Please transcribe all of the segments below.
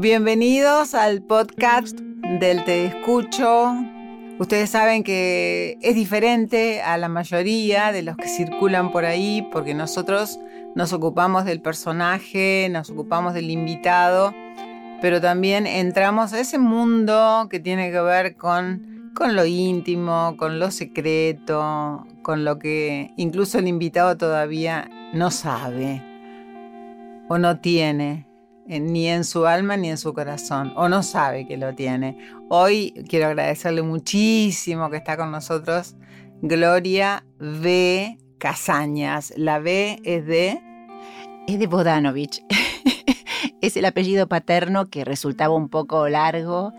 Bienvenidos al podcast del Te Escucho. Ustedes saben que es diferente a la mayoría de los que circulan por ahí porque nosotros nos ocupamos del personaje, nos ocupamos del invitado, pero también entramos a ese mundo que tiene que ver con, con lo íntimo, con lo secreto, con lo que incluso el invitado todavía no sabe o no tiene ni en su alma ni en su corazón, o no sabe que lo tiene. Hoy quiero agradecerle muchísimo que está con nosotros Gloria B. Casañas. La B es de... Es de Bodanovich. es el apellido paterno que resultaba un poco largo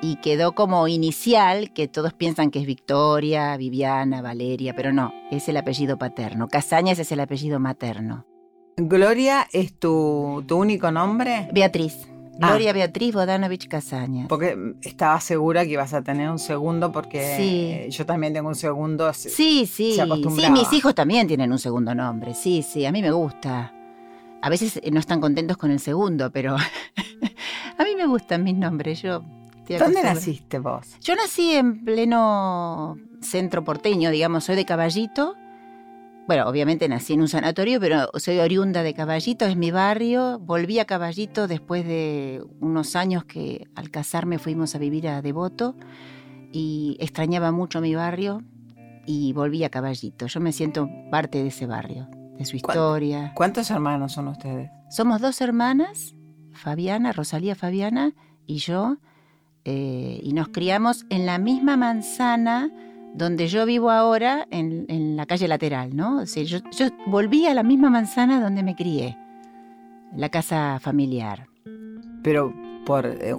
y quedó como inicial, que todos piensan que es Victoria, Viviana, Valeria, pero no, es el apellido paterno. Casañas es el apellido materno. ¿Gloria es tu, único nombre? Beatriz. Ah. Gloria Beatriz Bodanovich Casañas. Porque estaba segura que ibas a tener un segundo porque yo también tengo un segundo. Sí, sí. sí, mis hijos también tienen un segundo nombre. Sí, sí, a mí me gusta. A veces no están contentos con el segundo, pero a mí me gustan mis nombres. Yo ¿Dónde naciste vos? Yo nací en pleno centro porteño, digamos, soy de Caballito bueno, obviamente nací en un sanatorio, pero soy oriunda de Caballito, es mi barrio. Volví a Caballito después de unos años que al casarme fuimos a vivir a Devoto y extrañaba mucho mi barrio y volví a Caballito. Yo me siento parte de ese barrio, de su historia. ¿Cuántos hermanos son ustedes? Somos dos hermanas, Fabiana, Rosalía Fabiana y yo, eh, y nos criamos en la misma manzana donde yo vivo ahora, en, la calle lateral, ¿no? yo, volví a la misma manzana donde me crié, la casa familiar. Pero por, eh,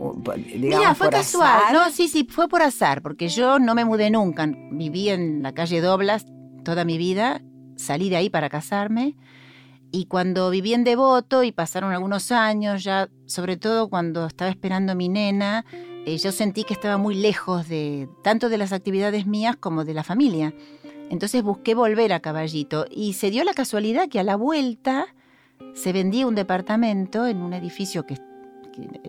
Mira, fue casual, no, sí, sí, fue por azar, porque yo no me mudé nunca, viví en la calle Doblas toda mi vida, salí de ahí para casarme, y cuando viví en Devoto y pasaron algunos años, ya sobre todo cuando estaba esperando a mi nena, eh, yo sentí que estaba muy lejos de tanto de las actividades mías como de la familia. Entonces busqué volver a Caballito y se dio la casualidad que a la vuelta se vendía un departamento en un edificio que,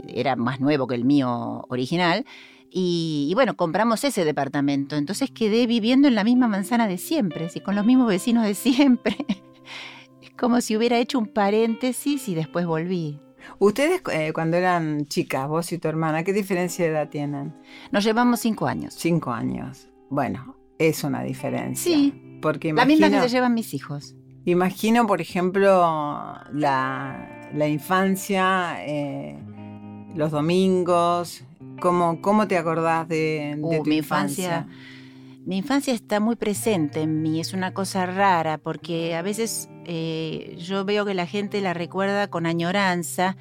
era más nuevo que el mío original y, bueno, compramos ese departamento. Entonces quedé viviendo en la misma manzana de siempre, ¿sí? con los mismos vecinos de siempre. es como si hubiera hecho un paréntesis y después volví. Ustedes eh, cuando eran chicas, vos y tu hermana, ¿qué diferencia de edad tienen? Nos llevamos cinco años. Cinco años. Bueno, es una diferencia. Sí. Porque imagino, la misma que se llevan mis hijos. Imagino, por ejemplo, la, infancia, eh, los domingos. ¿Cómo, ¿Cómo te acordás de, uh, tu mi infancia? Mi infancia está muy presente en mí, es una cosa rara porque a veces eh, yo veo que la gente la recuerda con añoranza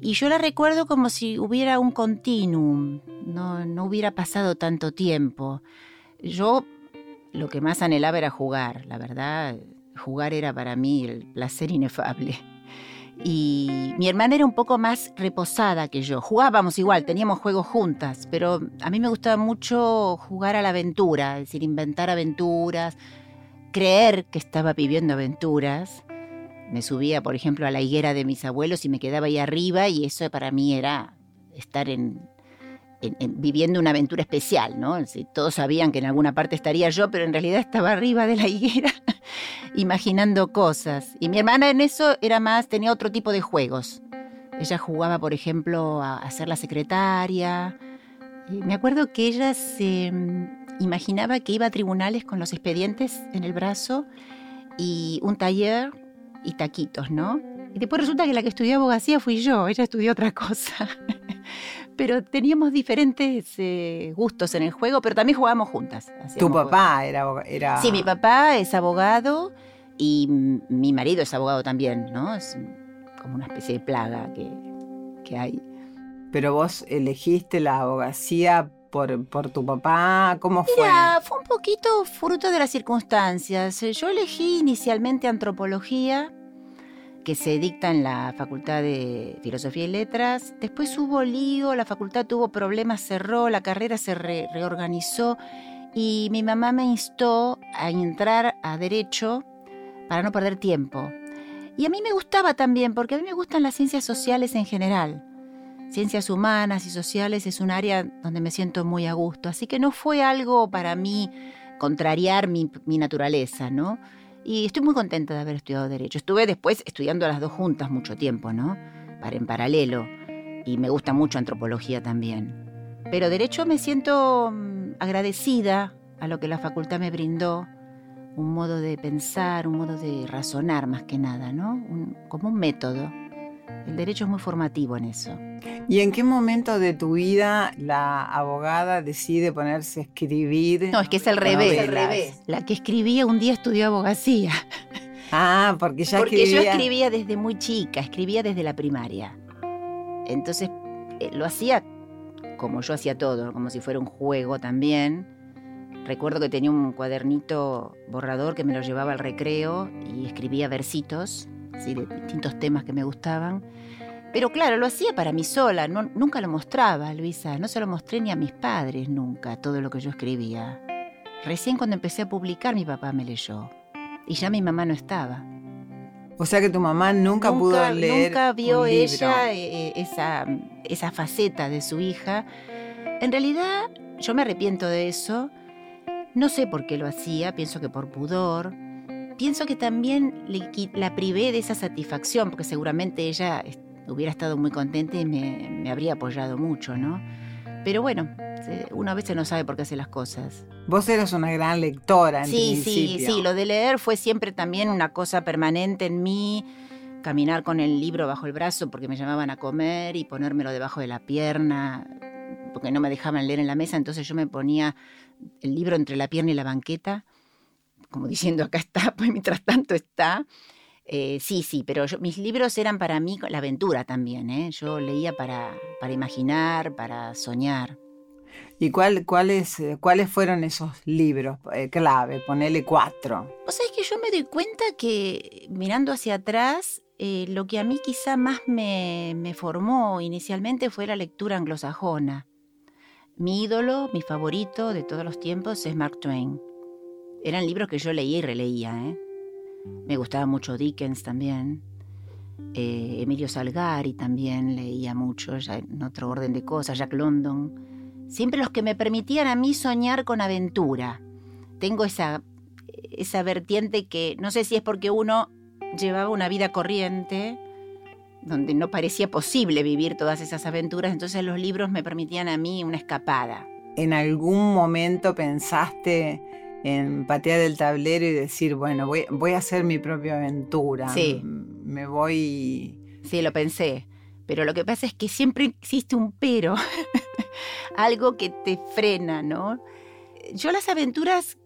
y yo la recuerdo como si hubiera un continuum, no, no hubiera pasado tanto tiempo. Yo lo que más anhelaba era jugar, la verdad, jugar era para mí el placer inefable. Y mi hermana era un poco más reposada que yo. Jugábamos igual, teníamos juegos juntas, pero a mí me gustaba mucho jugar a la aventura, es decir, inventar aventuras, creer que estaba viviendo aventuras. Me subía, por ejemplo, a la higuera de mis abuelos y me quedaba ahí arriba y eso para mí era estar en, viviendo una aventura especial, ¿no? Todos sabían que en alguna parte estaría yo, pero en realidad estaba arriba de la higuera imaginando cosas. Y mi hermana en eso era más, tenía otro tipo de juegos. Ella jugaba, por ejemplo, a, ser la secretaria. Y me acuerdo que ella se mm, imaginaba que iba a tribunales con los expedientes en el brazo y un taller y taquitos, ¿no? Y después resulta que la que estudió abogacía fui yo, ella estudió otra cosa. pero teníamos diferentes eh, gustos en el juego, pero también jugábamos juntas. ¿Tu papá era, era...? Sí, mi papá es abogado y mi marido es abogado también, ¿no? Es como una especie de plaga que, que hay. Pero vos elegiste la abogacía por, por, tu papá? ¿Cómo fue? Mira, fue un poquito fruto de las circunstancias. Yo elegí inicialmente antropología que se dicta en la Facultad de Filosofía y Letras. Después hubo lío, la facultad tuvo problemas, cerró, la carrera se reorganizó y mi mamá me instó a entrar a Derecho para no perder tiempo. Y a mí me gustaba también, porque a mí me gustan las ciencias sociales en general. ciencias humanas y sociales es un área donde me siento muy a gusto, así que no fue algo para mí contrariar mi, mi naturaleza, ¿no? Y estoy muy contenta de haber estudiado Derecho. Estuve después estudiando las dos juntas mucho tiempo, ¿no? Para en paralelo. Y me gusta mucho antropología también. Pero Derecho me siento mm, agradecida a lo que la facultad me brindó. Un modo de pensar, un modo de razonar más que nada, ¿no? como un método. El derecho es muy formativo en eso. ¿Y en qué momento de tu vida la abogada decide ponerse a escribir? No, es que es al revés. revés. La que escribía un día estudió abogacía. Ah, porque ya porque yo escribía desde muy chica, escribía desde la primaria. Entonces eh, lo hacía como yo hacía todo, como si fuera un juego también. Recuerdo que tenía un cuadernito borrador que me lo llevaba al recreo y escribía versitos de distintos temas que me gustaban. Pero claro, lo hacía para mí sola, nunca lo mostraba, Luisa, no se lo mostré ni a mis padres nunca, todo lo que yo escribía. Recién cuando empecé a publicar mi papá me leyó y ya mi mamá no estaba. O sea que tu mamá nunca, pudo leer. Nunca vio ella eh, eh, esa, esa faceta de su hija. En realidad, yo me arrepiento de eso. No sé por qué lo hacía, pienso que por pudor pienso que también la privé de esa satisfacción, porque seguramente ella hubiera estado muy contenta y me, habría apoyado mucho, ¿no? Pero bueno, una vez no sabe por qué hace las cosas. Vos eras una gran lectora en Sí, sí, sí. Lo de leer fue siempre también una cosa permanente en mí. Caminar con el libro bajo el brazo porque me llamaban a comer y ponérmelo debajo de la pierna porque no me dejaban leer en la mesa. Entonces yo me ponía el libro entre la pierna y la banqueta como diciendo acá está, pues mientras tanto está. Eh, sí, sí, pero mis libros eran para mí la aventura también, ¿eh? Yo leía para, para imaginar, para soñar. ¿Y cuál, cuáles, eh, cuáles fueron esos libros eh, clave? Ponele cuatro. O sea, es que yo me doy cuenta que mirando hacia atrás, lo que a mí quizá más me, me formó inicialmente fue la lectura anglosajona. Mi ídolo, mi favorito de todos los tiempos es Mark Twain. Eran libros que yo leía y releía. ¿eh? Me gustaba mucho Dickens también. Eh, Emilio Salgari también leía mucho, ya en otro orden de cosas, Jack London. Siempre los que me permitían a mí soñar con aventura. Tengo esa, esa vertiente que no sé si es porque uno llevaba una vida corriente, donde no parecía posible vivir todas esas aventuras, entonces los libros me permitían a mí una escapada. ¿En algún momento pensaste en patear el tablero y decir, bueno, voy, voy a hacer mi propia aventura. Sí. Me voy... Sí, lo pensé. Pero lo que pasa es que siempre existe un pero, algo que te frena, ¿no? Yo las aventuras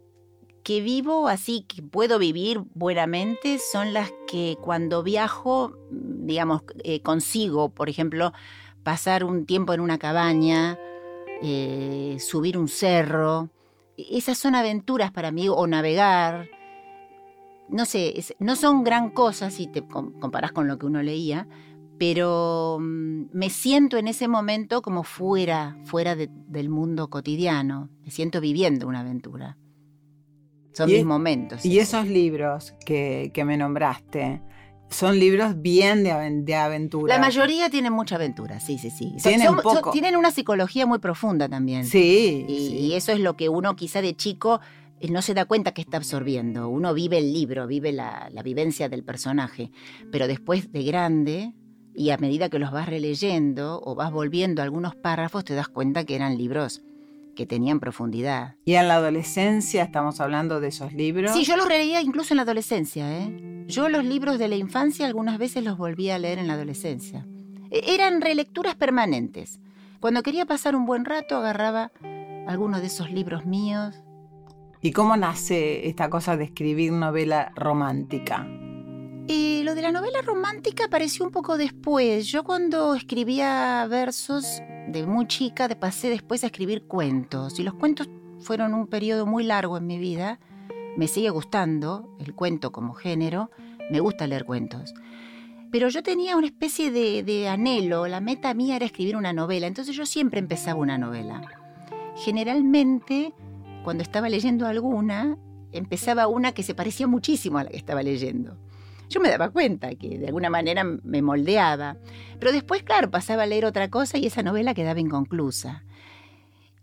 que vivo, así que puedo vivir buenamente, son las que cuando viajo, digamos, eh, consigo, por ejemplo, pasar un tiempo en una cabaña, eh, subir un cerro, esas son aventuras para mí, o navegar. No sé, no son gran cosas si te comparas con lo que uno leía, pero mm, me siento en ese momento como fuera, fuera del mundo cotidiano. Me siento viviendo una aventura. Son mis momentos. Y esos libros que, que me nombraste, son libros bien de, aventura. La mayoría tienen mucha aventura, sí, sí, sí. Tienen, tienen una psicología muy profunda también. Sí y, eso es lo que uno quizá de chico eh, no se da cuenta que está absorbiendo. Uno vive el libro, vive la, la vivencia del personaje, pero después de grande y a medida que los vas releyendo o vas volviendo algunos párrafos, te das cuenta que eran libros que tenían profundidad. ¿Y en la adolescencia estamos hablando de esos libros? Sí, yo los releía incluso en la adolescencia. ¿eh? Yo los libros de la infancia algunas veces los volví a leer en la adolescencia. E, eran relecturas permanentes. Cuando quería pasar un buen rato agarraba algunos de esos libros míos. ¿Y cómo nace esta cosa de escribir novela romántica? Y lo de la novela romántica apareció un poco después. Yo cuando escribía versos de muy chica pasé después a escribir cuentos. Y los cuentos fueron un periodo muy largo en mi vida. Me sigue gustando el cuento como género. Me gusta leer cuentos. Pero yo tenía una especie de, de anhelo. La meta mía era escribir una novela. Entonces yo siempre empezaba una novela. Generalmente, cuando estaba leyendo alguna, empezaba una que se parecía muchísimo a la que estaba leyendo yo me daba cuenta que de alguna manera me moldeaba. Pero después, claro, pasaba a leer otra cosa y esa novela quedaba inconclusa.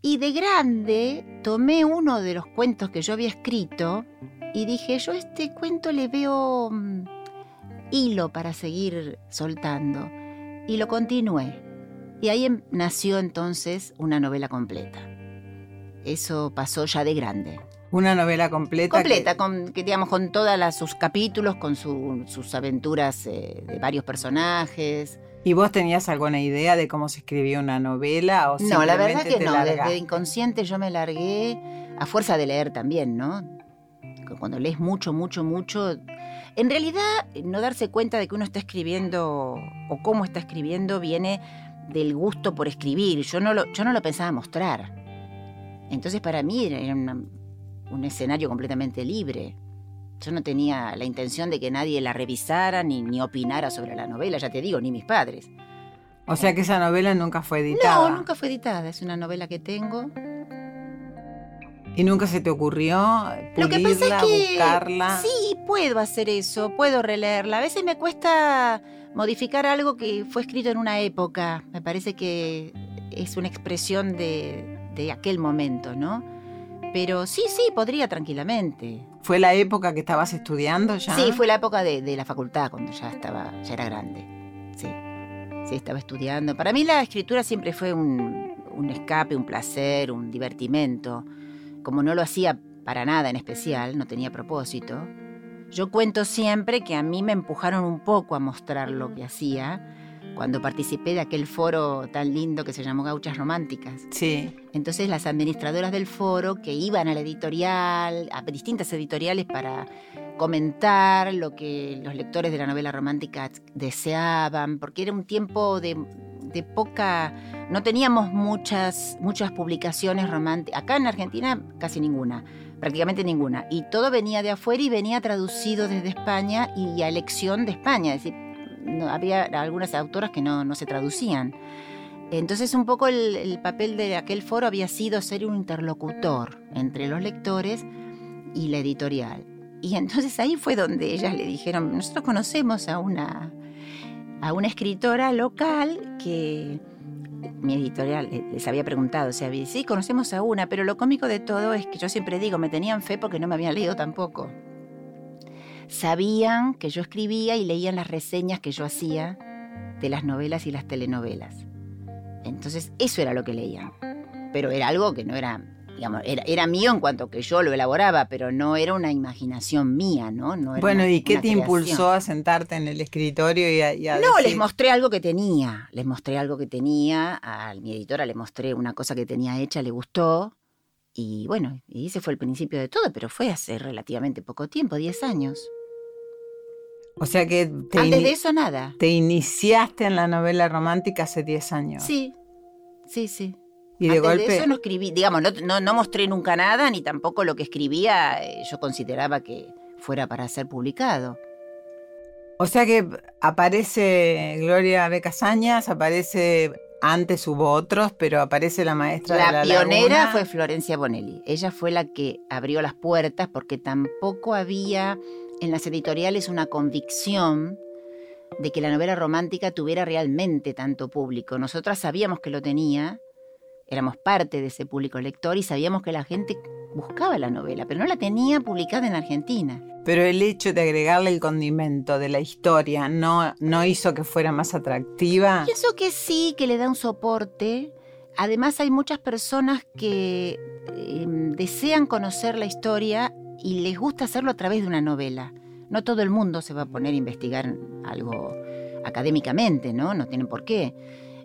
Y de grande tomé uno de los cuentos que yo había escrito y dije, yo a este cuento le veo mm, hilo para seguir soltando. Y lo continué. Y ahí em, nació entonces una novela completa. Eso pasó ya de grande. Una novela completa. Completa, con, que, digamos, con todos sus capítulos, con sus aventuras eh, de varios personajes. ¿Y vos tenías alguna idea de cómo se escribía una novela? O no, la verdad que no. Desde inconsciente yo me largué a fuerza de leer también, ¿no? Cuando lees mucho, mucho, mucho. En realidad, no darse cuenta de que uno está escribiendo o cómo está escribiendo viene del gusto por escribir. Yo no lo, yo no lo pensaba mostrar. Entonces, para mí era una un escenario completamente libre. Yo no tenía la intención de que nadie la revisara ni, ni opinara sobre la novela, ya te digo, ni mis padres. O sea que esa novela nunca fue editada. No, nunca fue editada. Es una novela que tengo. ¿Y nunca se te ocurrió Lo que pasa es que buscarla? Sí, puedo hacer eso, puedo releerla. A veces me cuesta modificar algo que fue escrito en una época. Me parece que es una expresión de, de aquel momento, ¿no? Pero sí, sí, podría tranquilamente. ¿Fue la época que estabas estudiando ya? Sí, fue la época de, la facultad, cuando ya estaba, ya era grande. Sí, sí, estaba estudiando. Para mí la escritura siempre fue un, un escape, un placer, un divertimento. Como no lo hacía para nada en especial, no tenía propósito. Yo cuento siempre que a mí me empujaron un poco a mostrar lo que hacía cuando participé de aquel foro tan lindo que se llamó Gauchas Románticas. Sí. Entonces las administradoras del foro que iban a la editorial, a distintas editoriales para comentar lo que los lectores de la novela romántica deseaban, porque era un tiempo de, poca... No teníamos muchas, muchas publicaciones románticas. Acá en Argentina casi ninguna prácticamente ninguna. Y todo venía de afuera y venía traducido desde España y a elección de España. Es decir, había algunas autoras que no, se traducían. Entonces un poco el, papel de aquel foro había sido ser un interlocutor entre los lectores y la editorial. Y entonces ahí fue donde ellas le dijeron, nosotros conocemos a una, a una escritora local que mi editorial les había preguntado, o sí, conocemos a una, pero lo cómico de todo es que yo siempre digo, me tenían fe porque no me habían leído tampoco sabían que yo escribía y leían las reseñas que yo hacía de las novelas y las telenovelas. Entonces, eso era lo que leían. Pero era algo que no era, digamos, era, mío en cuanto que yo lo elaboraba, pero no era una imaginación mía, ¿no? bueno, ¿y qué te impulsó a sentarte en el escritorio y a, No, les mostré algo que tenía. Les mostré algo que tenía. A mi editora le mostré una cosa que tenía hecha, le gustó. Y bueno, y ese fue el principio de todo, pero fue hace relativamente poco tiempo, 10 años. O sea que te antes de eso nada. Te iniciaste en la novela romántica hace 10 años. Sí, sí, sí. Y de golpe. De eso no escribí, digamos, no, no, mostré nunca nada, ni tampoco lo que escribía eh, yo consideraba que fuera para ser publicado. O sea que aparece Gloria Becasañas, aparece antes hubo otros, pero aparece la maestra la de la pionera fue Florencia Bonelli. Ella fue la que abrió las puertas porque tampoco había en las editoriales una convicción de que la novela romántica tuviera realmente tanto público. Nosotras sabíamos que lo tenía, éramos parte de ese público lector y sabíamos que la gente buscaba la novela, pero no la tenía publicada en Argentina. Pero el hecho de agregarle el condimento de la historia no, no hizo que fuera más atractiva. Pienso que sí, que le da un soporte. Además hay muchas personas que em, desean conocer la historia y les gusta hacerlo a través de una novela. No todo el mundo se va a poner a investigar algo académicamente, ¿no? No tienen por qué.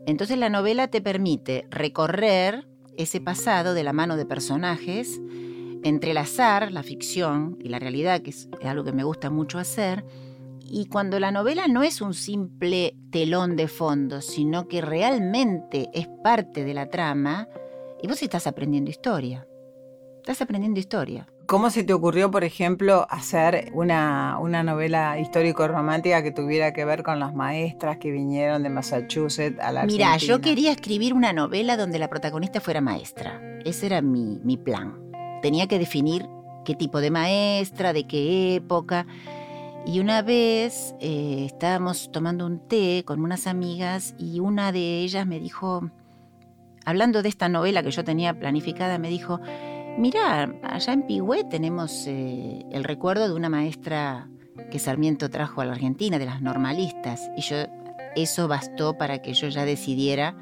Entonces la novela te permite recorrer ese pasado de la mano de personajes, entrelazar la ficción y la realidad, que es algo que me gusta mucho hacer, y cuando la novela no es un simple telón de fondo, sino que realmente es parte de la trama, y vos estás aprendiendo historia. Estás aprendiendo historia. ¿Cómo se te ocurrió, por ejemplo, hacer una, novela histórico-romántica que tuviera que ver con las maestras que vinieron de Massachusetts a la Argentina? Mira, yo quería escribir una novela donde la protagonista fuera maestra. Ese era mi, mi plan. Tenía que definir qué tipo de maestra, de qué época. Y una vez eh, estábamos tomando un té con unas amigas y una de ellas me dijo, hablando de esta novela que yo tenía planificada, me dijo, mira, allá en Pigüé tenemos eh, el recuerdo de una maestra que Sarmiento trajo a la Argentina, de las normalistas, y yo eso bastó para que yo ya decidiera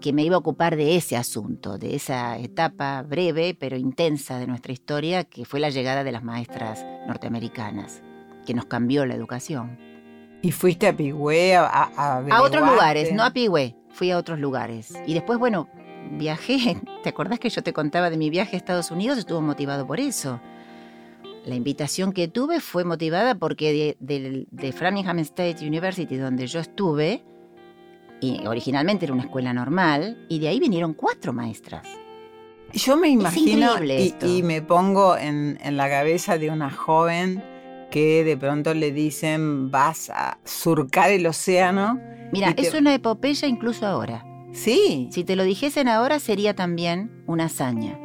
que me iba a ocupar de ese asunto, de esa etapa breve pero intensa de nuestra historia, que fue la llegada de las maestras norteamericanas, que nos cambió la educación. ¿Y fuiste a Pigüé a, a, a otros lugares, no a Pigüé, fui a otros lugares. Y después, bueno, viajé, ¿te acordás que yo te contaba de mi viaje a Estados Unidos? Estuvo motivado por eso. La invitación que tuve fue motivada porque de, Framingham State University, donde yo estuve, y originalmente era una escuela normal, y de ahí vinieron cuatro maestras. Yo me imagino y, me pongo en, la cabeza de una joven que de pronto le dicen vas a surcar el océano. Mira, es una epopeya incluso ahora. Sí. Si te lo dijesen ahora sería también una hazaña.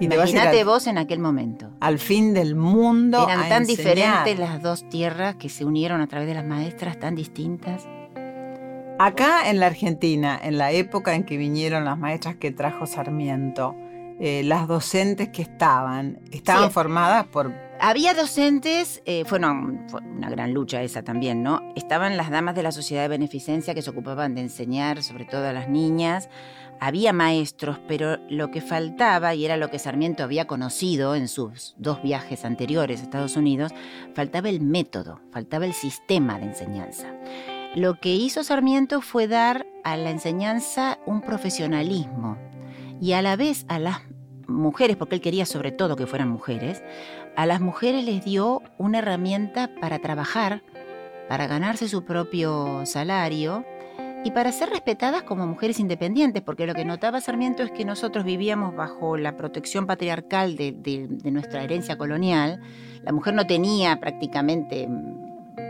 Imagínate vos en aquel momento. Al fin del mundo. Eran tan diferentes las dos tierras que se unieron a través de las maestras, tan distintas. Acá en la Argentina, en la época en que vinieron las maestras que trajo Sarmiento, eh, las docentes que estaban, estaban formadas por... Había docentes, eh, fue, una gran lucha esa también, ¿no? Estaban las damas de la Sociedad de Beneficencia que se ocupaban de enseñar, sobre todo a las niñas. Había maestros, pero lo que faltaba, y era lo que Sarmiento había conocido en sus dos viajes anteriores a Estados Unidos, faltaba el método, faltaba el sistema de enseñanza. Lo que hizo Sarmiento fue dar a la enseñanza un profesionalismo y a la vez a las mujeres, porque él quería sobre todo que fueran mujeres, a las mujeres les dio una herramienta para trabajar, para ganarse su propio salario y para ser respetadas como mujeres independientes, porque lo que notaba Sarmiento es que nosotros vivíamos bajo la protección patriarcal de, nuestra herencia colonial, la mujer no tenía prácticamente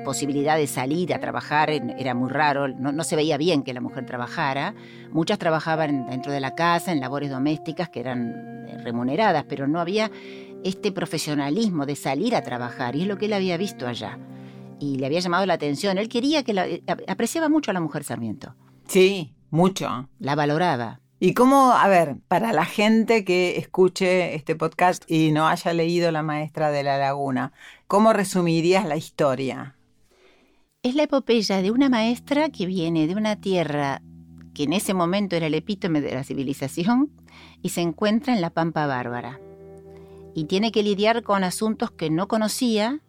posibilidad de salir a trabajar era muy raro, no, se veía bien que la mujer trabajara. Muchas trabajaban dentro de la casa, en labores domésticas que eran eh, remuneradas, pero no había este profesionalismo de salir a trabajar, y es lo que él había visto allá. Y le había llamado la atención. Él quería que la, eh, apreciaba mucho a la mujer Sarmiento. Sí, mucho. La valoraba. ¿Y cómo, a ver, para la gente que escuche este podcast y no haya leído La Maestra de la Laguna, ¿cómo resumirías la historia? Es la epopeya de una maestra que viene de una tierra que en ese momento era el epítome de la civilización y se encuentra en la Pampa Bárbara. Y tiene que lidiar con asuntos que no conocía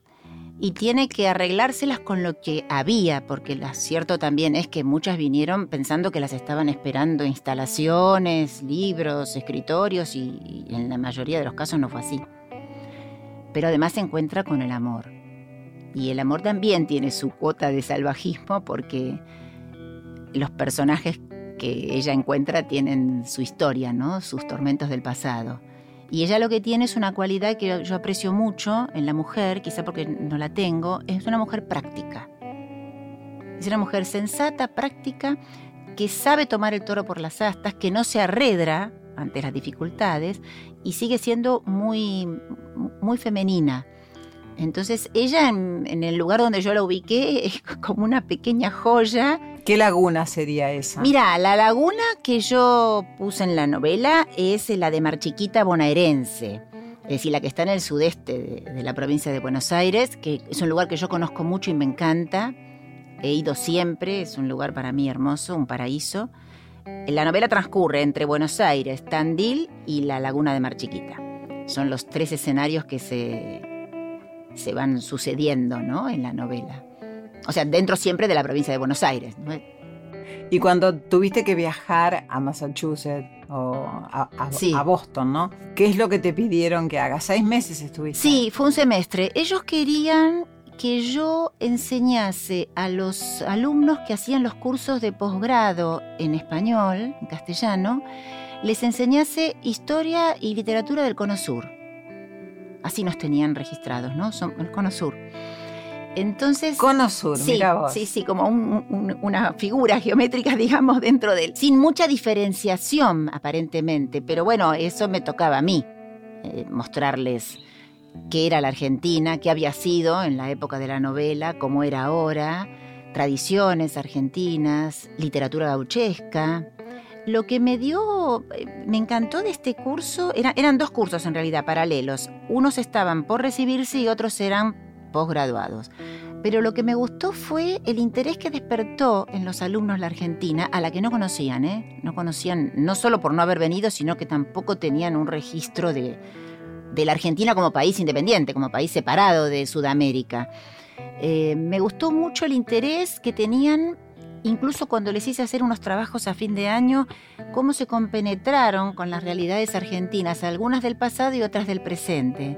y tiene que arreglárselas con lo que había, porque lo cierto también es que muchas vinieron pensando que las estaban esperando instalaciones, libros, escritorios y, y en la mayoría de los casos no fue así. Pero además se encuentra con el amor y el amor también tiene su cuota de salvajismo porque los personajes que ella encuentra tienen su historia, ¿no? sus tormentos del pasado. Y ella lo que tiene es una cualidad que yo aprecio mucho en la mujer, quizá porque no la tengo, es una mujer práctica. Es una mujer sensata, práctica, que sabe tomar el toro por las astas, que no se arredra ante las dificultades y sigue siendo muy, muy femenina entonces ella en, el lugar donde yo la ubiqué es como una pequeña joya. ¿Qué laguna sería esa? Mira, la laguna que yo puse en la novela es la de Marchiquita bonaerense. Es decir, la que está en el sudeste de, la provincia de Buenos Aires, que es un lugar que yo conozco mucho y me encanta. He ido siempre, es un lugar para mí hermoso, un paraíso. La novela transcurre entre Buenos Aires, Tandil y la laguna de Marchiquita. Son los tres escenarios que se, se van sucediendo ¿no? en la novela. O sea, dentro siempre de la provincia de Buenos Aires. Y cuando tuviste que viajar a Massachusetts o a, Boston, ¿no? ¿Qué es lo que te pidieron que hagas? ¿Seis meses estuviste? Sí, fue un semestre. Ellos querían que yo enseñase a los alumnos que hacían los cursos de posgrado en español, en castellano, les enseñase historia y literatura del Cono Sur. Así nos tenían registrados, ¿no? Son el Cono Sur. Entonces. Cono Sur, sí, vos. Sí, sí, como una figura geométrica, digamos, dentro de él. Sin mucha diferenciación, aparentemente. Pero bueno, eso me tocaba a mí, eh, mostrarles qué era la Argentina, qué había sido en la época de la novela, cómo era ahora, tradiciones argentinas, literatura gauchesca. Lo que me dio, eh, me encantó de este curso, eran dos cursos en realidad paralelos. Unos estaban por recibirse y otros eran posgraduados. Pero lo que me gustó fue el interés que despertó en los alumnos la Argentina, a la que no conocían, ¿eh? No conocían, no solo por no haber venido, sino que tampoco tenían un registro de, la Argentina como país independiente, como país separado de Sudamérica. Eh, me gustó mucho el interés que tenían, incluso cuando les hice hacer unos trabajos a fin de año, cómo se compenetraron con las realidades argentinas, algunas del pasado y otras del presente.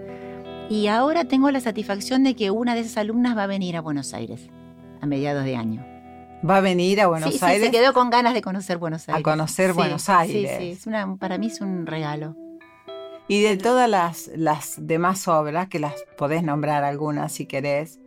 Y ahora tengo la satisfacción de que una de esas alumnas va a venir a Buenos Aires a mediados de año. ¿Va a venir a Buenos Aires? Sí, se quedó con ganas de conocer Buenos Aires. A conocer Buenos Aires. Sí, sí, para mí es un regalo. Y de todas las, las demás obras, que las podés nombrar algunas si querés,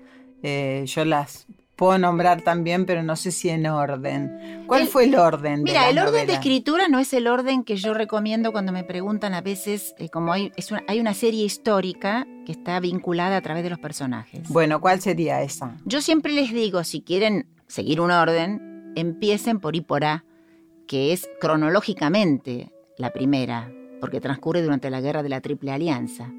eh, yo las puedo nombrar también, pero no sé si en orden. ¿Cuál fue el orden? Mira, el orden de escritura no es el orden que yo recomiendo cuando me preguntan a veces, eh, como hay, es una, hay una serie histórica que está vinculada a través de los personajes. Bueno, ¿cuál sería esa? Yo siempre les digo, si quieren seguir un orden, empiecen por I por A, que es cronológicamente la primera, porque transcurre durante la guerra de la Triple Alianza.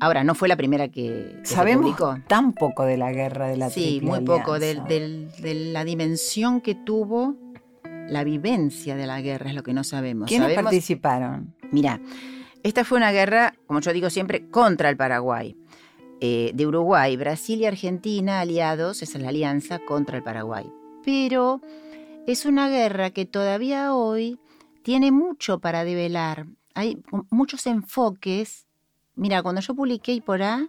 Ahora, no fue la primera que, Sabemos se publicó. tan poco de la guerra de la sí, muy poco, de, la dimensión que tuvo la vivencia de la guerra, es lo que no sabemos. ¿Quiénes participaron? Mira, esta fue una guerra, como yo digo siempre, contra el Paraguay. Eh, de Uruguay, Brasil y Argentina aliados, esa es la alianza contra el Paraguay. Pero es una guerra que todavía hoy tiene mucho para develar. Hay muchos enfoques. Mira, cuando yo publiqué por A,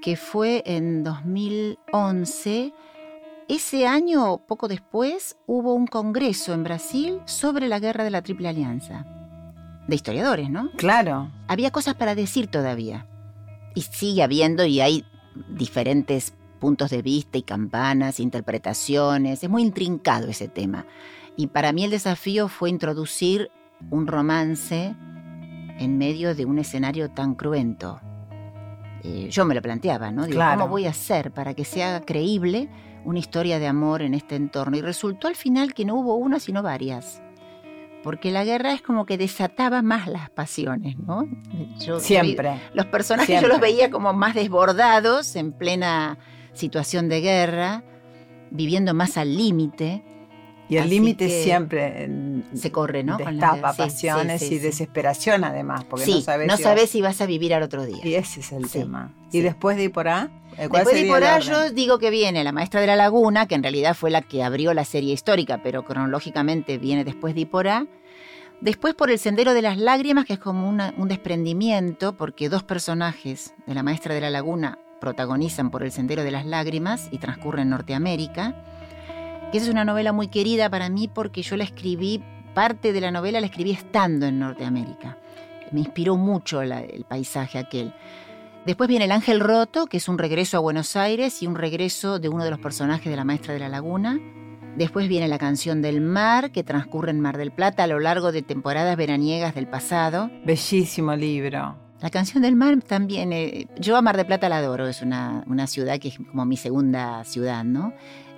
que fue en 2011, ese año, poco después, hubo un congreso en Brasil sobre la guerra de la Triple Alianza. De historiadores, ¿no? Claro. Había cosas para decir todavía. Y sigue habiendo y hay diferentes puntos de vista y campanas, interpretaciones. Es muy intrincado ese tema. Y para mí el desafío fue introducir un romance en medio de un escenario tan cruento. Eh, yo me lo planteaba, ¿no? Digo, ¿cómo voy a hacer para que sea creíble una historia de amor en este entorno? Y resultó al final que no hubo una, sino varias. Porque la guerra es como que desataba más las pasiones, ¿no? Siempre. los personajes yo los veía como más desbordados, en plena situación de guerra, viviendo más al límite. Y el límite siempre se corre, ¿no? Destapa pasiones y desesperación además, porque no sabes no si sabes si vas a vivir al otro día. Y ese es el tema. ¿Y después de Iporá? Después de Iporá yo digo que viene La Maestra de la Laguna, que en realidad fue la que abrió la serie histórica, pero cronológicamente viene después de Iporá. Después por El Sendero de las Lágrimas, que es como un desprendimiento, porque dos personajes de La Maestra de la Laguna protagonizan por El Sendero de las Lágrimas y transcurren en Norteamérica que esa es una novela muy querida para mí porque yo la escribí, parte de la novela la escribí estando en Norteamérica. Me inspiró mucho el paisaje aquel. Después viene El Ángel Roto, que es un regreso a Buenos Aires y un regreso de uno de los personajes de La Maestra de la Laguna. Después viene La Canción del Mar, que transcurre en Mar del Plata a lo largo de temporadas veraniegas del pasado. Bellísimo libro. La canción del mar también, eh, yo a Mar del Plata la adoro, es una, una, ciudad que es como mi segunda ciudad, ¿no?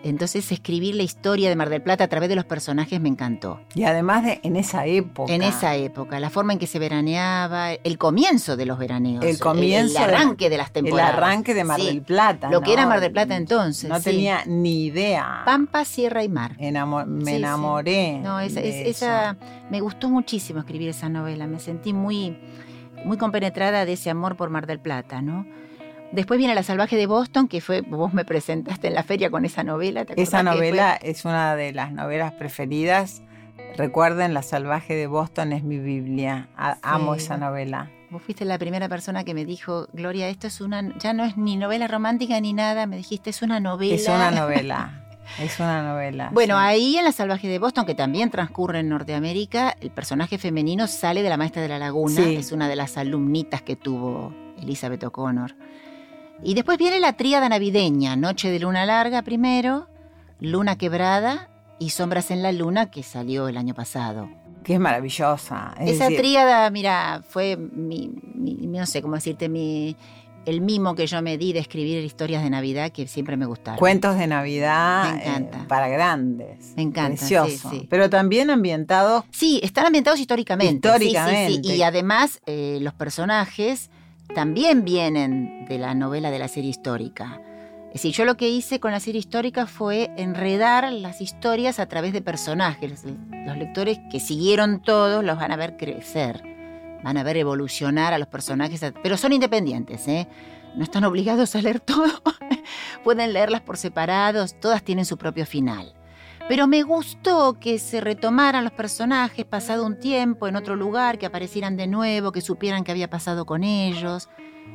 Entonces escribir la historia de Mar del Plata a través de los personajes me encantó. Y además de en esa época. En esa época, la forma en que se veraneaba, el comienzo de los veraneos. El comienzo. El, arranque de las temporadas. El arranque de Mar del Plata. Lo que era Mar del Plata entonces. No tenía ni idea. Pampa, Sierra y Mar. me enamoré. No, esa, esa, me gustó muchísimo escribir esa novela. Me sentí muy, muy compenetrada de ese amor por Mar del Plata, ¿no? Después viene La Salvaje de Boston, que fue, vos me presentaste en la feria con esa novela. esa novela es una de las novelas preferidas. Recuerden, La Salvaje de Boston es mi Biblia. Amo esa novela. Vos fuiste la primera persona que me dijo, Gloria, esto es una, ya no es ni novela romántica ni nada, me dijiste, es una novela. Es una novela. Es una novela. Bueno, ahí en La Salvaje de Boston, que también transcurre en Norteamérica, el personaje femenino sale de la Maestra de la Laguna, es una de las alumnitas que tuvo Elizabeth O'Connor. Y después viene la tríada navideña, Noche de Luna Larga primero, Luna Quebrada y Sombras en la Luna, que salió el año pasado. que es maravillosa. Es Esa decir, tríada, mira, fue mi, mi- no sé cómo decirte, mi, el mimo que yo me di de escribir historias de Navidad que siempre me gustaron. Cuentos de Navidad Me encanta. eh, para grandes. Me encanta, Precioso. sí, sí. Pero también ambientados. Sí, están ambientados históricamente. sí, sí. Históricamente. Y además eh, los personajes también vienen de la novela de la serie histórica. Es decir, yo lo que hice con la serie histórica fue enredar las historias a través de personajes. Los lectores que siguieron todos los van a ver crecer, van a ver evolucionar a los personajes, pero son independientes, ¿eh? No están obligados a leer todo. Pueden leerlas por separados, todas tienen su propio final. Pero me gustó que se retomaran los personajes pasado un tiempo en otro lugar, que aparecieran de nuevo, que supieran qué había pasado con ellos,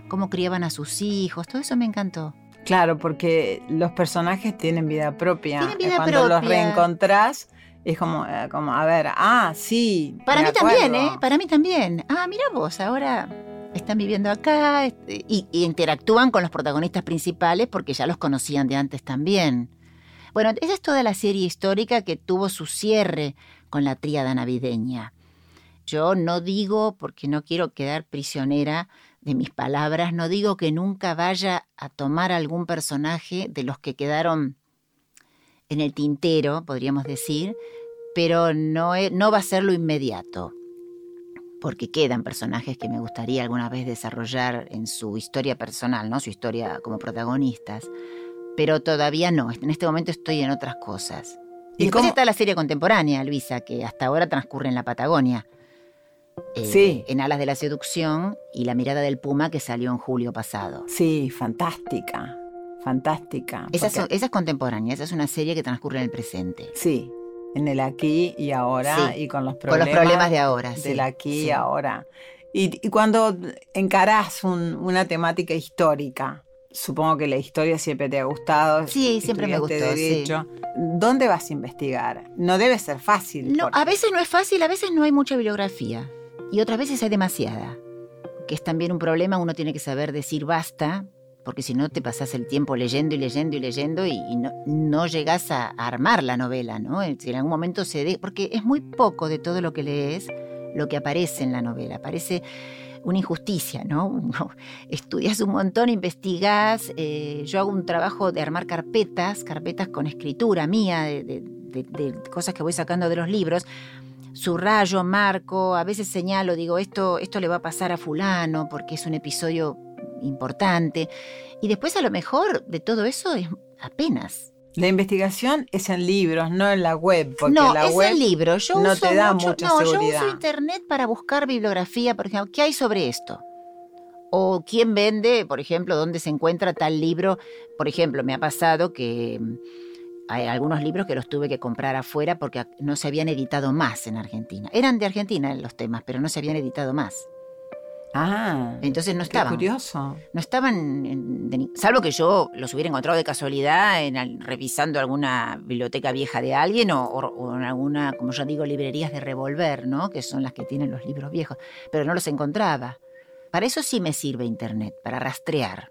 cómo criaban a sus hijos, todo eso me encantó. Claro, porque los personajes tienen vida propia. Tienen vida Cuando los reencontrás, es como, eh, como, a ver, ah, sí. Para mí también. ¿eh? Para mí también. Ah, mira vos, ahora están viviendo acá este, y, y interactúan con los protagonistas principales porque ya los conocían de antes también. Bueno, esa es toda la serie histórica que tuvo su cierre con la tríada navideña. Yo no digo, porque no quiero quedar prisionera de mis palabras, no digo que nunca vaya a tomar algún personaje de los que quedaron en el tintero, podríamos decir, pero no, e- no va a ser lo inmediato, porque quedan personajes que me gustaría alguna vez desarrollar en su historia personal, ¿no? su historia como protagonistas, pero todavía no, en este momento estoy en otras cosas. Y, ¿Y después cómo- está la serie contemporánea, Luisa, que hasta ahora transcurre en la Patagonia. Eh, Sí. En Alas de la Seducción y La Mirada del Puma, que salió en julio pasado. Sí, fantástica. Fantástica. Esa es, porque- esa es contemporánea, esa es una serie que transcurre en el presente. Sí, en el aquí y ahora Sí, y con los Con problemas, los problemas de ahora. sí, del aquí sí. y ahora. Y, y cuando encarás un- una temática histórica, supongo que la historia siempre te ha gustado. Sí, siempre me gustó, sí. Derecho. ¿Dónde vas a investigar? No debe ser fácil. No, porque- a veces no es fácil, a veces no hay mucha bibliografía. Y otras veces hay demasiada. Que es también un problema, uno tiene que saber decir basta, porque si no te pasas el tiempo leyendo y leyendo y leyendo y, y no, no llegas a, a armar la novela, ¿no? Si en algún momento se de, porque es muy poco de todo lo que lees lo que aparece en la novela. Parece una injusticia, ¿no? Estudias un montón, investigás. eh, yo hago un trabajo de armar carpetas, carpetas con escritura mía, de- de cosas que voy sacando de los libros. Subrayo, marco, a veces señalo, digo, esto, esto le va a pasar a fulano porque es un episodio importante. Y después a lo mejor de todo eso es apenas. La investigación es en libros, no en la web. Porque no, la es web el libro. Yo no uso te da mucho, mucha no, seguridad. yo uso internet para buscar bibliografía, por ejemplo, ¿qué hay sobre esto? O quién vende, por ejemplo, dónde se encuentra tal libro. Por ejemplo, me ha pasado que mm, hay algunos libros que los tuve que comprar afuera porque no se habían editado más en Argentina. Eran de Argentina los temas, pero no se habían editado más. Ah, Entonces no qué estaban. curioso. No estaban, en- de ni- salvo que yo los hubiera encontrado de casualidad en revisando alguna biblioteca vieja de alguien o, o- o en alguna, como yo digo, librerías de revolver, ¿no? Que son las que tienen los libros viejos, pero no los encontraba. Para eso sí me sirve Internet, para rastrear.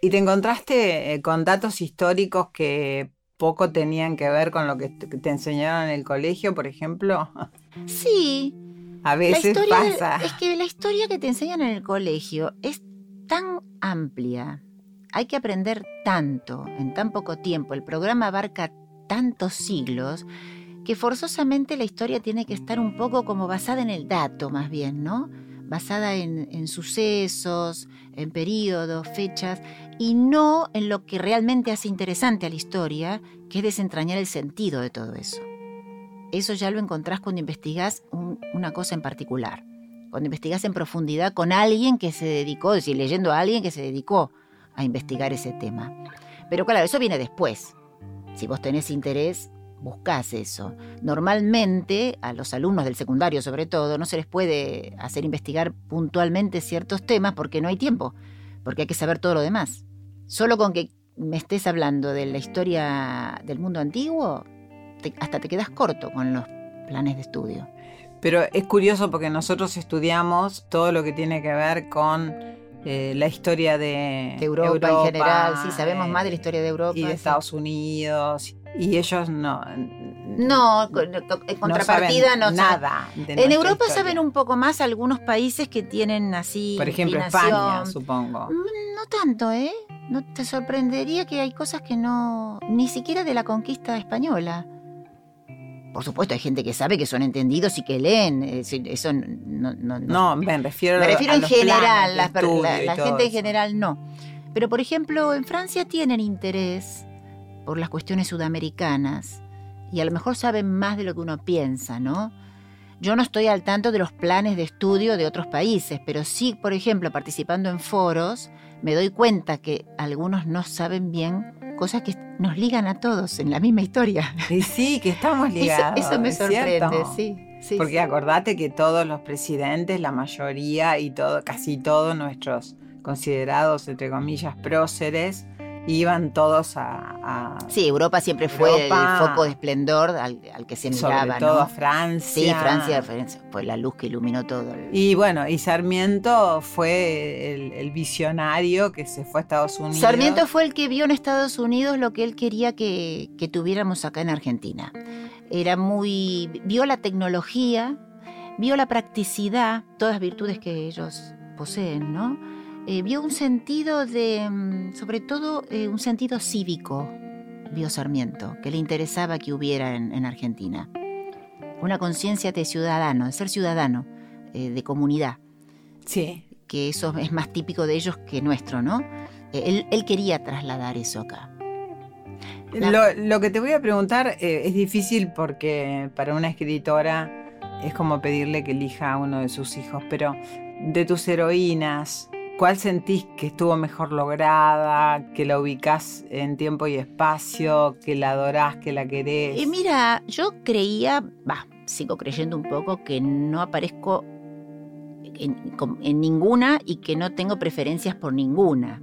¿Y te encontraste eh, con datos históricos que poco tenían que ver con lo que te enseñaron en el colegio, por ejemplo? Sí, A la veces de- pasa. es que la historia que te enseñan en el colegio es tan amplia. Hay que aprender tanto en tan poco tiempo. El programa abarca tantos siglos que forzosamente la historia tiene que estar un poco como basada en el dato, más bien, ¿no? Basada en, en sucesos, en periodos, fechas, y no en lo que realmente hace interesante a la historia, que es desentrañar el sentido de todo eso. Eso ya lo encontrás cuando investigás un- una cosa en particular. Cuando investigás en profundidad con alguien que se dedicó, es decir, leyendo a alguien que se dedicó a investigar ese tema. Pero claro, eso viene después. Si vos tenés interés, buscás eso. Normalmente, a los alumnos del secundario sobre todo, no se les puede hacer investigar puntualmente ciertos temas porque no hay tiempo, porque hay que saber todo lo demás. Solo con que me estés hablando de la historia del mundo antiguo, te- hasta te quedas corto con los planes de estudio. Pero es curioso porque nosotros estudiamos todo lo que tiene que ver con eh, la historia de, De Europa, en general, sí, sabemos eh, más de la historia de Europa. y de sí. Estados Unidos. Y ellos no, No, en contrapartida no. nada. en Europa saben un poco más algunos países que tienen así. Por ejemplo, España, supongo. Mm, no tanto, ¿eh? No te sorprendería que hay cosas que no. ni siquiera de la conquista española. Por supuesto, hay gente que sabe que son entendidos y que leen. Eso no. No, no, me refiero Me refiero en general. La, la gente en general no. Pero, por ejemplo, en Francia tienen interés por las cuestiones sudamericanas y a lo mejor saben más de lo que uno piensa, ¿no? Yo no estoy al tanto de los planes de estudio de otros países, pero sí, por ejemplo, participando en foros, me doy cuenta que algunos no saben bien cosas que nos ligan a todos en la misma historia. Y sí, que estamos ligados. Eso, me sorprende, sí. Sí, Porque acordate que todos los presidentes, la mayoría y todo, casi todos nuestros considerados, entre comillas, próceres, iban todos a, sí, Europa siempre fue el foco de esplendor al, que se miraba. Sobre todo a Francia. Sí, Francia fue la luz que iluminó todo. Y bueno, y Sarmiento fue el, visionario que se fue a Estados Unidos. Sarmiento fue el que vio en Estados Unidos lo que él quería que, que tuviéramos acá en Argentina. Era muy. vio la tecnología, vio la practicidad, todas virtudes que ellos poseen, ¿no? Eh, vio un sentido de, mm, sobre todo eh, un sentido cívico, vio Sarmiento, que le interesaba que hubiera en, Argentina. Una conciencia de ciudadano, de ser ciudadano, eh, de comunidad. Sí. Que eso es más típico de ellos que nuestro, ¿no? Él, quería trasladar eso acá. Lo, lo, que te voy a preguntar es difícil porque para una escritora es como pedirle que elija a uno de sus hijos, pero de tus heroínas, ¿Cuál sentís que estuvo mejor lograda, que la ubicás en tiempo y espacio, que la adorás, que la querés? Y mira, yo creía, va, sigo creyendo un poco que no aparezco en, ninguna y que no tengo preferencias por ninguna.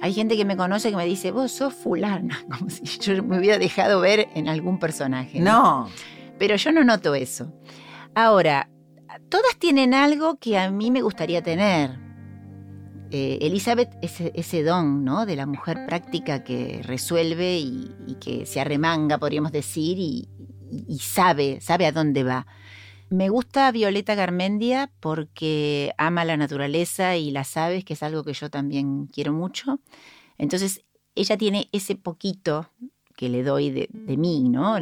Hay gente que me conoce que me dice, vos sos fulana, como si yo me hubiera dejado ver en algún personaje. no. Pero yo no noto eso. Ahora, todas tienen algo que a mí me gustaría tener eh, Elizabeth, ese, ese, don ¿no? de la mujer práctica que resuelve y, que se arremanga, podríamos decir, y, sabe, sabe a dónde va. Me gusta Violeta Garmendia porque ama la naturaleza y las aves, que es algo que yo también quiero mucho. Entonces, ella tiene ese poquito que le doy de, de mí, ¿no?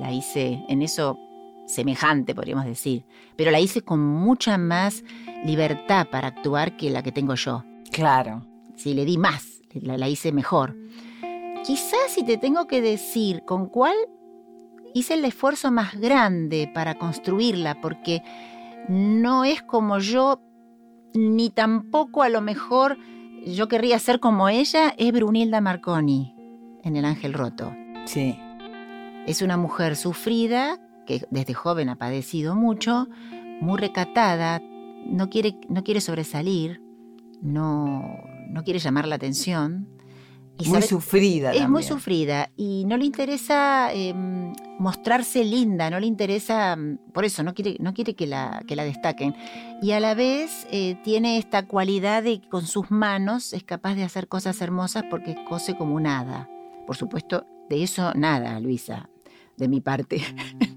La hice en eso semejante, podríamos decir, pero la hice con mucha más libertad para actuar que la que tengo yo. Claro. Sí, le di más, la, hice mejor. Quizás si te tengo que decir con cuál hice el esfuerzo más grande para construirla, porque no es como yo, ni tampoco a lo mejor yo querría ser como ella, es Brunilda Marconi en El Ángel Roto. Sí. Es una mujer sufrida que desde joven ha padecido mucho, muy recatada, no quiere, no quiere sobresalir, no, no quiere llamar la atención. Y muy sufrida. Es muy sufrida y no le interesa em, mostrarse linda, no le interesa, mm, por eso no quiere, no quiere que, la, que la destaquen. Y a la vez eh, tiene esta cualidad de que con sus manos es capaz de hacer cosas hermosas porque cose como nada. Por supuesto, de eso nada, Luisa, de mi parte.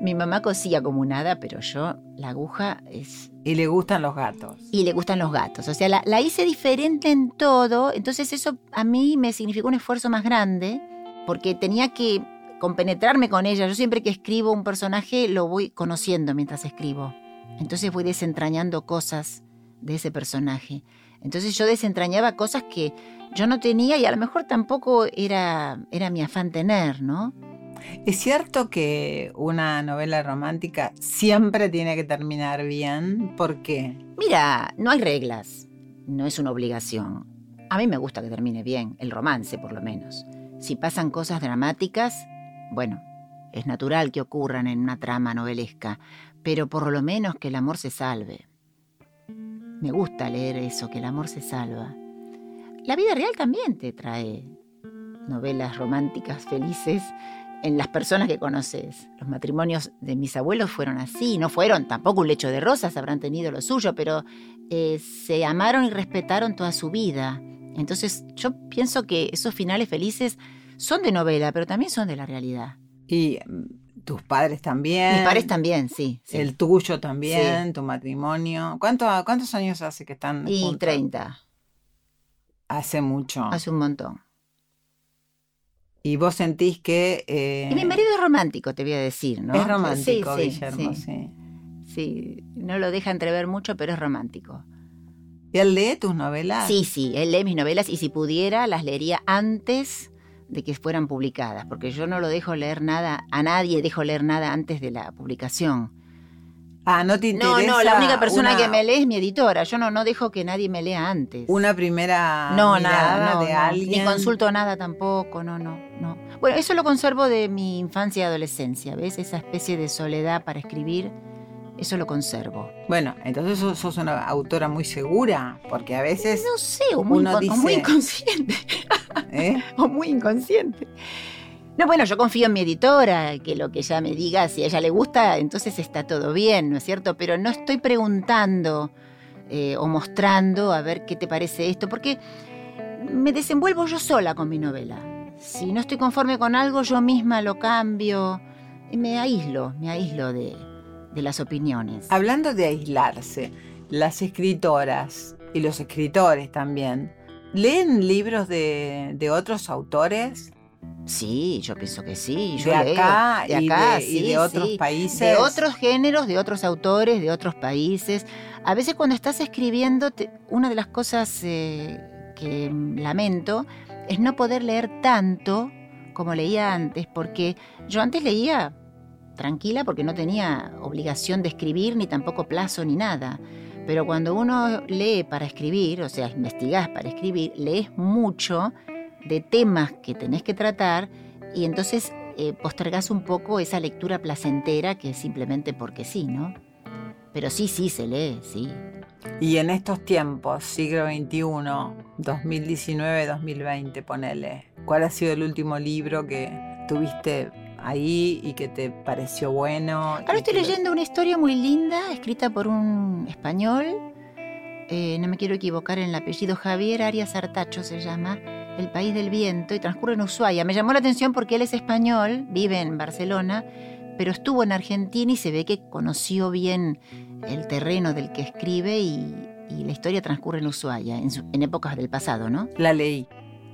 Mi mamá cosía como nada, pero yo, la aguja es... Y le gustan los gatos. Y le gustan los gatos. O sea, la, hice diferente en todo, entonces eso a mí me significó un esfuerzo más grande, porque tenía que compenetrarme con ella. Yo siempre que escribo un personaje lo voy conociendo mientras escribo. Entonces voy desentrañando cosas de ese personaje. Entonces yo desentrañaba cosas que yo no tenía y a lo mejor tampoco era, era mi afán tener, ¿no? ¿Es cierto que una novela romántica siempre tiene que terminar bien? ¿Por qué? Mira, no hay reglas, no es una obligación. A mí me gusta que termine bien, el romance por lo menos. Si pasan cosas dramáticas, bueno, es natural que ocurran en una trama novelesca, pero por lo menos que el amor se salve. Me gusta leer eso, que el amor se salva. La vida real también te trae novelas románticas felices en las personas que conoces. Los matrimonios de mis abuelos fueron así, no fueron tampoco un lecho de rosas, habrán tenido lo suyo, pero eh, se amaron y respetaron toda su vida. Entonces yo pienso que esos finales felices son de novela, pero también son de la realidad. Y mm, tus padres también. Mis padres también, sí. sí. El tuyo también, tu matrimonio. ¿Cuánto, ¿Cuántos años hace que están Y juntos? 30, Hace mucho. hace un montón. Y vos sentís que... eh, Y mi marido es romántico, te voy a decir, ¿no? es romántico, Sí, Guillermo, sí. sí. Sí, no lo deja entrever mucho, pero es romántico. ¿Y él lee tus novelas? Sí, sí, él lee mis novelas y si pudiera las leería antes de que fueran publicadas, porque yo no lo dejo leer nada, a nadie dejo leer nada antes de la publicación. Ah, no te No, interesa no, la única persona una- que me lee es mi editora, yo no, no dejo que nadie me lea antes. Una primera no, mirada nada, no, de no. alguien. Ni consulto nada tampoco, no, no, no. Bueno, eso lo conservo de mi infancia y adolescencia, ¿ves? Esa especie de soledad para escribir, eso lo conservo. Bueno, entonces sos, sos una autora muy segura, porque a veces... No sé, o muy, Uno incon- o muy dice- inconsciente. ¿eh? o muy inconsciente. No, bueno, yo confío en mi editora, que lo que ella me diga, si a ella le gusta, entonces está todo bien, ¿no es cierto? Pero no estoy preguntando eh, o mostrando a ver qué te parece esto, porque me desenvuelvo yo sola con mi novela. Si no estoy conforme con algo, yo misma lo cambio y me aíslo, me aíslo de, de las opiniones. Hablando de aislarse, las escritoras y los escritores también, ¿leen libros de, de otros autores? Sí, yo pienso que sí. De Yo leo. acá, de y, acá, de, y de otros sí. países. De otros géneros, de otros autores, de otros países. A veces cuando estás escribiendo, te- una de las cosas eh, que lamento es no poder leer tanto como leía antes, porque yo antes leía tranquila porque no tenía obligación de escribir, ni tampoco plazo, ni nada. Pero cuando uno lee para escribir, o sea, investigás para escribir, lees mucho de temas que tenés que tratar y entonces eh, postergás un poco esa lectura placentera que es simplemente porque sí, ¿no? Pero sí, sí, se lee, sí. Y en estos tiempos, siglo XXI, 2019-2020, ponele, ¿cuál ha sido el último libro que tuviste ahí y que te pareció bueno? Ahora estoy lo- leyendo una historia muy linda, escrita por un español, eh, no me quiero equivocar en el apellido, Javier Arias Artacho se llama, El País del Viento, y transcurre en Ushuaia. Me llamó la atención porque él es español, vive en Barcelona, pero estuvo en Argentina y se ve que conoció bien el terreno del que escribe y, y la historia transcurre en Ushuaia, en, su- en épocas del pasado, ¿no? La leí.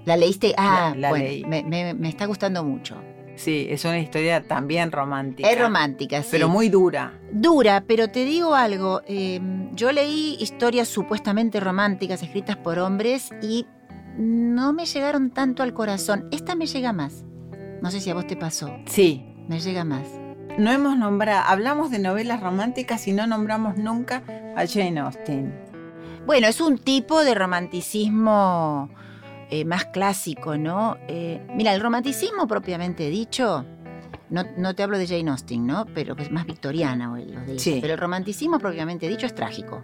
¿La leíste? Ah, La- la bueno, leí. Me, me- me está gustando mucho. Sí, es una historia también romántica. Es romántica, sí. Pero muy dura. Dura, pero te digo algo. eh, yo leí historias supuestamente románticas escritas por hombres y no me llegaron tanto al corazón. Esta me llega más. No sé si a vos te pasó. Sí. Me llega más. No hemos nombrado, hablamos de novelas románticas y no nombramos nunca a Jane Austen. Bueno, es un tipo de romanticismo eh, más clásico, ¿no? Eh, mira, el romanticismo propiamente dicho, no, no te hablo de Jane Austen, ¿no? Pero es más victoriana o lo de. Sí. Pero el romanticismo propiamente dicho es trágico.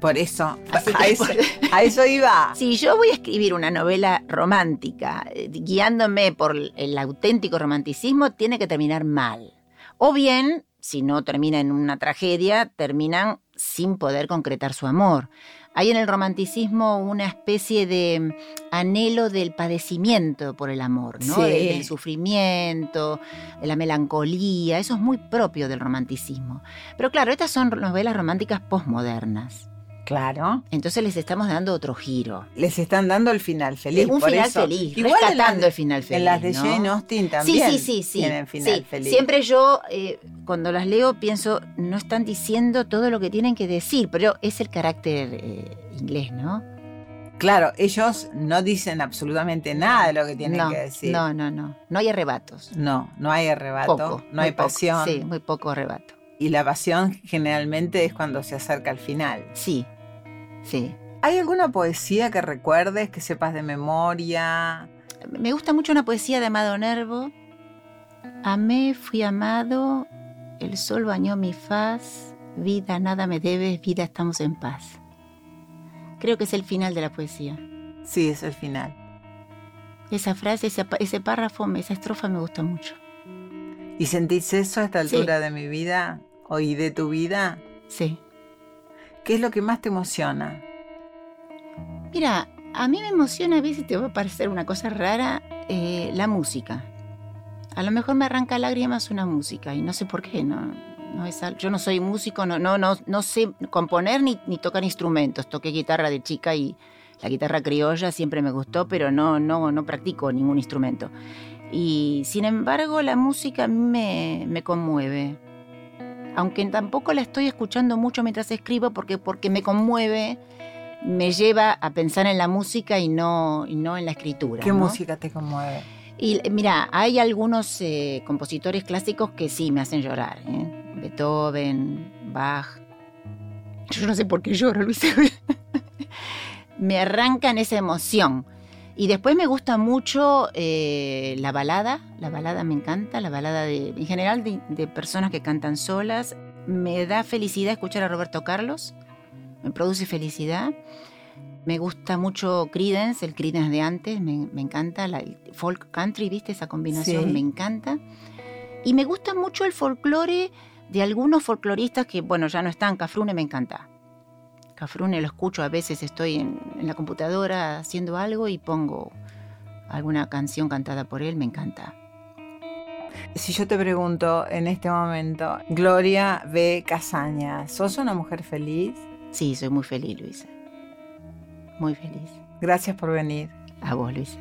Por eso, a, eso por- a eso iba. Si yo voy a escribir una novela romántica, eh, guiándome por el auténtico romanticismo, tiene que terminar mal. O bien, si no termina en una tragedia, terminan sin poder concretar su amor. Hay en el romanticismo una especie de mm, anhelo del padecimiento por el amor, ¿no? Sí. Del, del sufrimiento, de la melancolía, eso es muy propio del romanticismo. Pero claro, estas son novelas románticas posmodernas. Claro. Entonces les estamos dando otro giro. Les están dando el final feliz. un por final eso. feliz, Igual rescatando de- el final feliz. En las de ¿no? Jane Austen Sí, también sí, sí, sí. tienen final sí. feliz. Siempre yo, eh, cuando las leo, pienso, no están diciendo todo lo que tienen que decir, pero es el carácter eh, inglés, ¿no? Claro, ellos no dicen absolutamente nada de lo que tienen no, que decir. no, no, no. No hay arrebatos. No, no hay arrebato, Poco. no hay poco. pasión. Sí, muy poco arrebato. Y la pasión generalmente es cuando se acerca al final. Sí, sí. ¿Hay alguna poesía que recuerdes, que sepas de memoria? Me gusta mucho una poesía de Amado Nervo. Amé, fui amado, el sol bañó mi faz, vida, nada me debes, vida, estamos en paz. Creo que es el final de la poesía. Sí, es el final. Esa frase, ese, párrafo, esa estrofa me gusta mucho. ¿Y sentís eso a esta Sí. altura de mi vida? ¿O y de tu vida? Sí. ¿Qué es lo que más te emociona? Mira, a mí me emociona, a veces te va a parecer una cosa rara, eh, la música. A lo mejor me arranca lágrimas una música y no sé por qué, no, no es yo no soy músico, no, no, no, no sé componer ni, ni tocar instrumentos. Toqué guitarra de chica y la guitarra criolla siempre me gustó, pero no, no, no practico ningún instrumento. Y sin embargo la música me, me conmueve. Aunque tampoco la estoy escuchando mucho mientras escribo porque, porque me conmueve, me lleva a pensar en la música y no, y no en la escritura. ¿Qué música te conmueve? Y mira, hay algunos eh, compositores clásicos que sí me hacen llorar. ¿eh? Beethoven, Bach. Yo no sé por qué lloro, Luis. me arrancan esa emoción. Y después me gusta mucho eh, la balada, la balada me encanta, la balada de, en general de, personas que cantan solas. Me da felicidad escuchar a Roberto Carlos, me produce felicidad. Me gusta mucho Creedence, el Creedence de antes, me, encanta, la, el folk country, ¿viste? Esa combinación me encanta. Y me gusta mucho el folclore de algunos folcloristas que, bueno, ya no están, Cafrune me encanta. Cafrune lo escucho, a veces estoy en, la computadora haciendo algo y pongo alguna canción cantada por él, me encanta. Si yo te pregunto en este momento, Gloria B. Casaña, ¿sos una mujer feliz? Sí, soy muy feliz, Luisa. Muy feliz. Gracias por venir. A vos, Luisa.